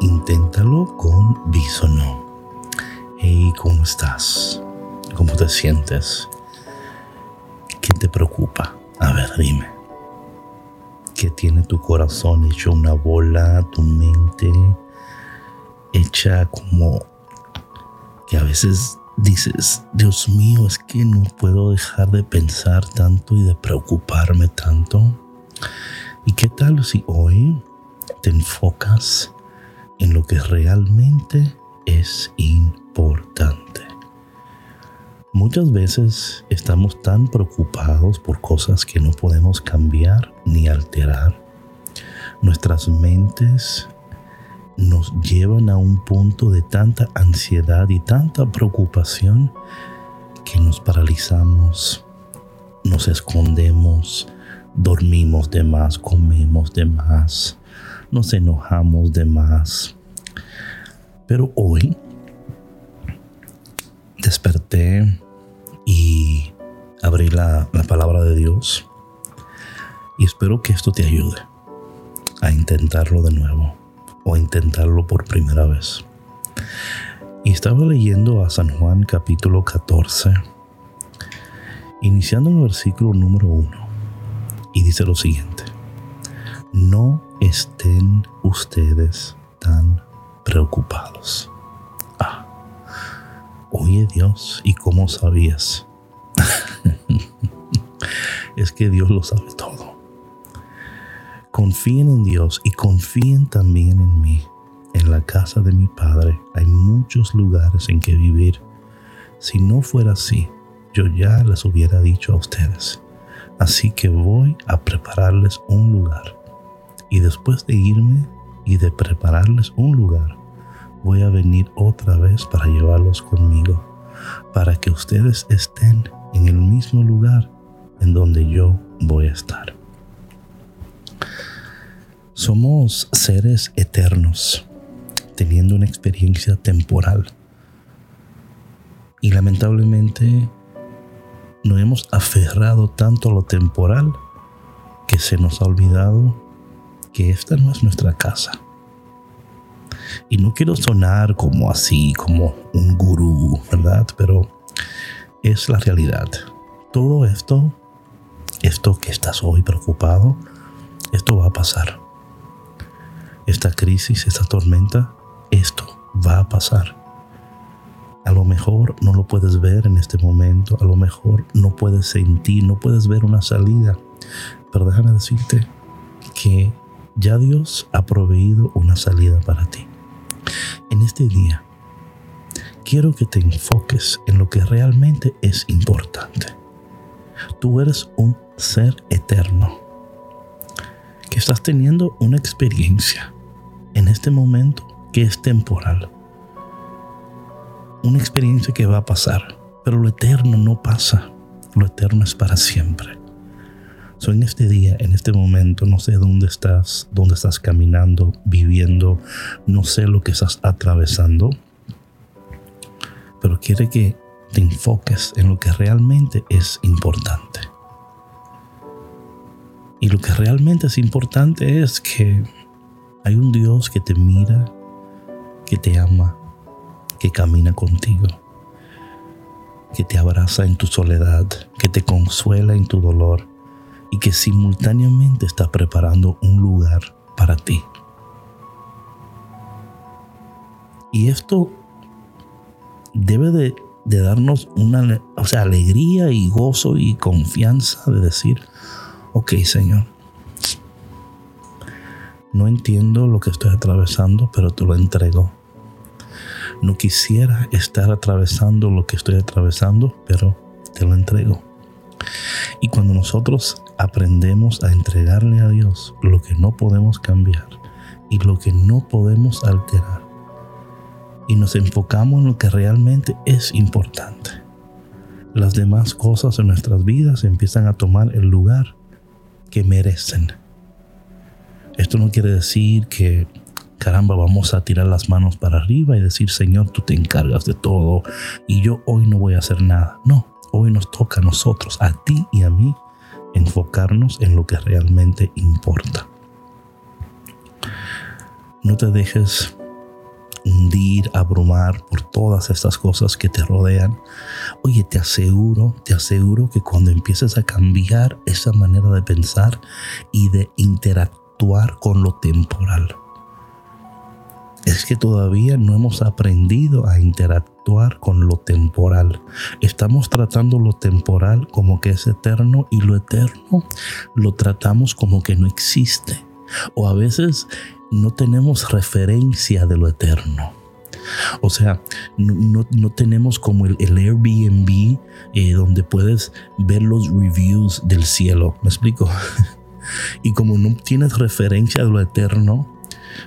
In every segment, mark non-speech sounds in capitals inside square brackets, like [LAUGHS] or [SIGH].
Inténtalo con Bisono. Hey, ¿cómo estás? ¿Cómo te sientes? ¿Qué te preocupa? A ver, dime. ¿Qué tiene tu corazón hecho una bola, tu mente hecha como que a veces dices, Dios mío, es que no puedo dejar de pensar tanto y de preocuparme tanto? ¿Y qué tal si hoy te enfocas en lo que realmente es importante? Muchas veces estamos tan preocupados por cosas que no podemos cambiar ni alterar. Nuestras mentes nos llevan a un punto de tanta ansiedad y tanta preocupación que nos paralizamos, nos escondemos, dormimos de más, comemos de más, nos enojamos de más. Pero hoy desperté y abrí la, la palabra de Dios y espero que esto te ayude a intentarlo de nuevo o a intentarlo por primera vez. Y estaba leyendo a San Juan capítulo 14, iniciando en el versículo número 1, y dice lo siguiente, no estén ustedes tan preocupados. Ah, oye Dios, ¿y cómo sabías? [LAUGHS] es que Dios lo sabe todo. Confíen en Dios y confíen también en mí. En la casa de mi Padre hay muchos lugares en que vivir. Si no fuera así, yo ya les hubiera dicho a ustedes. Así que voy a prepararles un lugar. Y después de irme y de prepararles un lugar, voy a venir otra vez para llevarlos conmigo, para que ustedes estén en el mismo lugar en donde yo voy a estar. Somos seres eternos, teniendo una experiencia temporal. Y lamentablemente nos hemos aferrado tanto a lo temporal que se nos ha olvidado que esta no es nuestra casa. Y no quiero sonar como así, como un gurú, ¿verdad? Pero es la realidad. Todo esto, esto que estás hoy preocupado, esto va a pasar. Esta crisis, esta tormenta, esto va a pasar. A lo mejor no lo puedes ver en este momento, a lo mejor no puedes sentir, no puedes ver una salida, pero déjame decirte que ya Dios ha proveído una salida para ti. En este día, quiero que te enfoques en lo que realmente es importante. Tú eres un ser eterno que estás teniendo una experiencia en este momento que es temporal una experiencia que va a pasar, pero lo eterno no pasa, lo eterno es para siempre. So, en este día, en este momento, no sé dónde estás, dónde estás caminando, viviendo, no sé lo que estás atravesando, pero quiere que te enfoques en lo que realmente es importante. Y lo que realmente es importante es que hay un Dios que te mira, que te ama, que camina contigo, que te abraza en tu soledad, que te consuela en tu dolor y que simultáneamente está preparando un lugar para ti. Y esto debe de, darnos una o sea, alegría y gozo y confianza de decir, ok Señor, no entiendo lo que estoy atravesando, pero te lo entrego no quisiera estar atravesando lo que estoy atravesando, pero te lo entrego. Y cuando nosotros aprendemos a entregarle a Dios lo que no podemos cambiar y lo que no podemos alterar, y nos enfocamos en lo que realmente es importante, las demás cosas en nuestras vidas empiezan a tomar el lugar que merecen. Esto no quiere decir que caramba, vamos a tirar las manos para arriba y decir, Señor, tú te encargas de todo y yo hoy no voy a hacer nada. No, hoy nos toca a nosotros, a ti y a mí, enfocarnos en lo que realmente importa. No te dejes hundir, abrumar por todas estas cosas que te rodean. Oye, te aseguro, te aseguro que cuando empieces a cambiar esa manera de pensar y de interactuar con lo temporal, es que todavía no hemos aprendido a interactuar con lo temporal. Estamos tratando lo temporal como que es eterno y lo eterno lo tratamos como que no existe. O a veces no tenemos referencia de lo eterno. O sea, no, tenemos como el, Airbnb eh, donde puedes ver los reviews del cielo. ¿Me explico? [LAUGHS] y como no tienes referencia de lo eterno,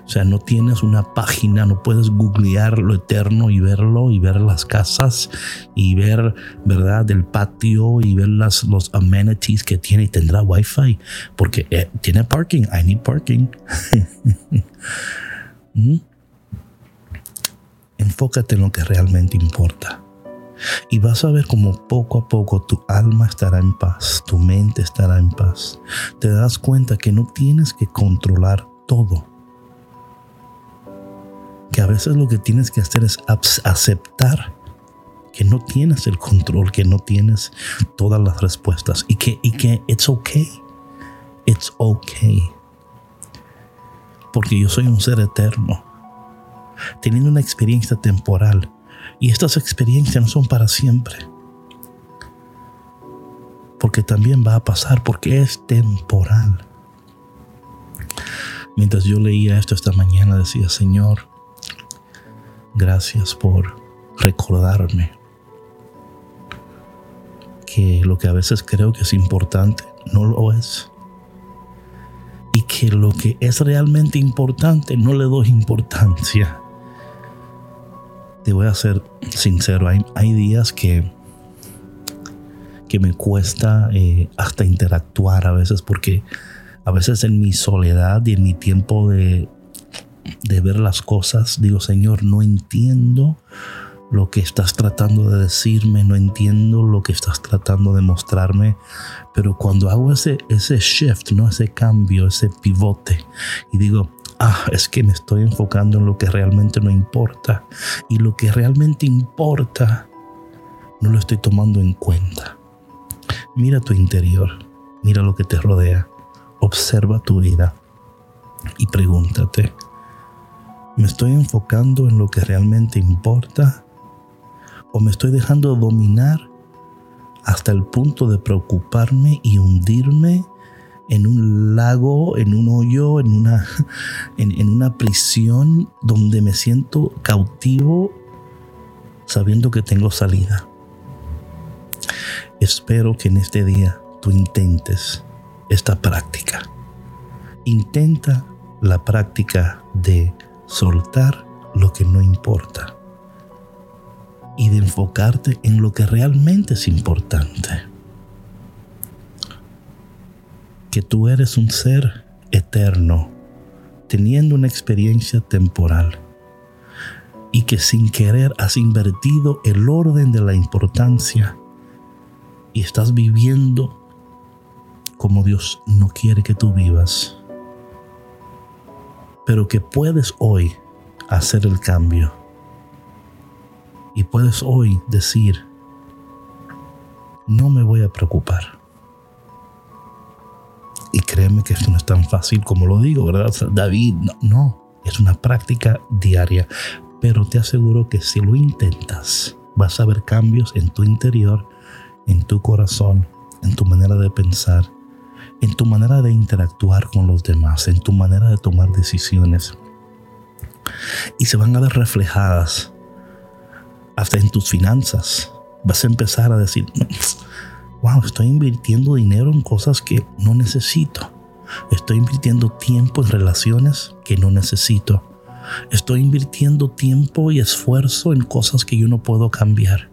o sea, no tienes una página, no puedes googlear lo eterno y verlo y ver las casas y ver, ¿verdad?, del patio y ver las, los amenities que tiene y tendrá wifi porque eh, tiene parking. I need parking. [LAUGHS] ¿Mm? Enfócate en lo que realmente importa. Y vas a ver como poco a poco tu alma estará en paz, tu mente estará en paz. Te das cuenta que no tienes que controlar todo que a veces lo que tienes que hacer es aceptar que no tienes el control, que no tienes todas las respuestas y que, y que it's okay. It's okay. Porque yo soy un ser eterno, teniendo una experiencia temporal. Y estas experiencias no son para siempre. Porque también va a pasar, porque es temporal. Mientras yo leía esto esta mañana, decía, Señor, Gracias por recordarme que lo que a veces creo que es importante no lo es. Y que lo que es realmente importante no le doy importancia. Te voy a ser sincero, hay, días que, que me cuesta eh, hasta interactuar a veces porque a veces en mi soledad y en mi tiempo de de ver las cosas, digo, Señor, no entiendo lo que estás tratando de decirme, no entiendo lo que estás tratando de mostrarme, pero cuando hago ese, ese shift, ¿no? ese cambio, ese pivote, y digo, ah, es que me estoy enfocando en lo que realmente no importa, y lo que realmente importa, no lo estoy tomando en cuenta. Mira tu interior, mira lo que te rodea, observa tu vida y pregúntate, ¿Me estoy enfocando en lo que realmente importa? ¿O me estoy dejando dominar hasta el punto de preocuparme y hundirme en un lago, en un hoyo, en una, [LAUGHS] en, una prisión donde me siento cautivo sabiendo que tengo salida? Espero que en este día tú intentes esta práctica. Intenta la práctica de soltar lo que no importa y de enfocarte en lo que realmente es importante. Que tú eres un ser eterno, teniendo una experiencia temporal y que sin querer has invertido el orden de la importancia y estás viviendo como Dios no quiere que tú vivas pero que puedes hoy hacer el cambio. Y puedes hoy decir, no me voy a preocupar. Y créeme que esto no es tan fácil como lo digo, ¿verdad? David, no, es una práctica diaria. Pero te aseguro que si lo intentas, vas a ver cambios en tu interior, en tu corazón, en tu manera de pensar en tu manera de interactuar con los demás, en tu manera de tomar decisiones. Y se van a ver reflejadas hasta en tus finanzas. Vas a empezar a decir, wow, estoy invirtiendo dinero en cosas que no necesito. Estoy invirtiendo tiempo en relaciones que no necesito. Estoy invirtiendo tiempo y esfuerzo en cosas que yo no puedo cambiar.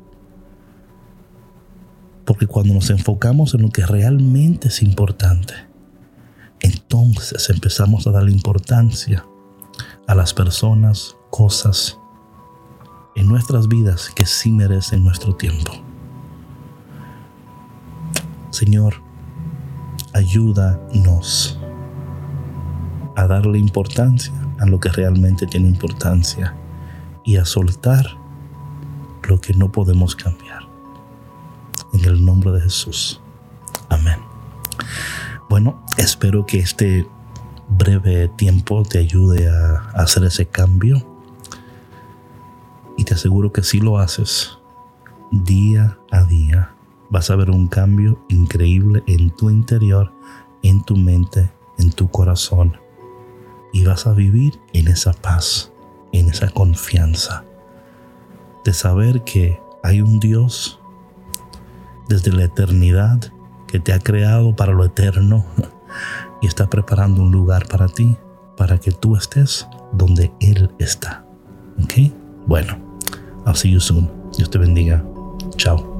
Porque cuando nos enfocamos en lo que realmente es importante, entonces empezamos a darle importancia a las personas, cosas en nuestras vidas que sí merecen nuestro tiempo. Señor, ayúdanos a darle importancia a lo que realmente tiene importancia y a soltar lo que no podemos cambiar. El nombre de Jesús. Amén. Bueno, espero que este breve tiempo te ayude a, hacer ese cambio. Y te aseguro que si lo haces día a día, vas a ver un cambio increíble en tu interior, en tu mente, en tu corazón. Y vas a vivir en esa paz, en esa confianza de saber que hay un Dios desde la eternidad que te ha creado para lo eterno y está preparando un lugar para ti, para que tú estés donde Él está. ¿Ok? Bueno, I'll see you soon. Dios te bendiga. Chao.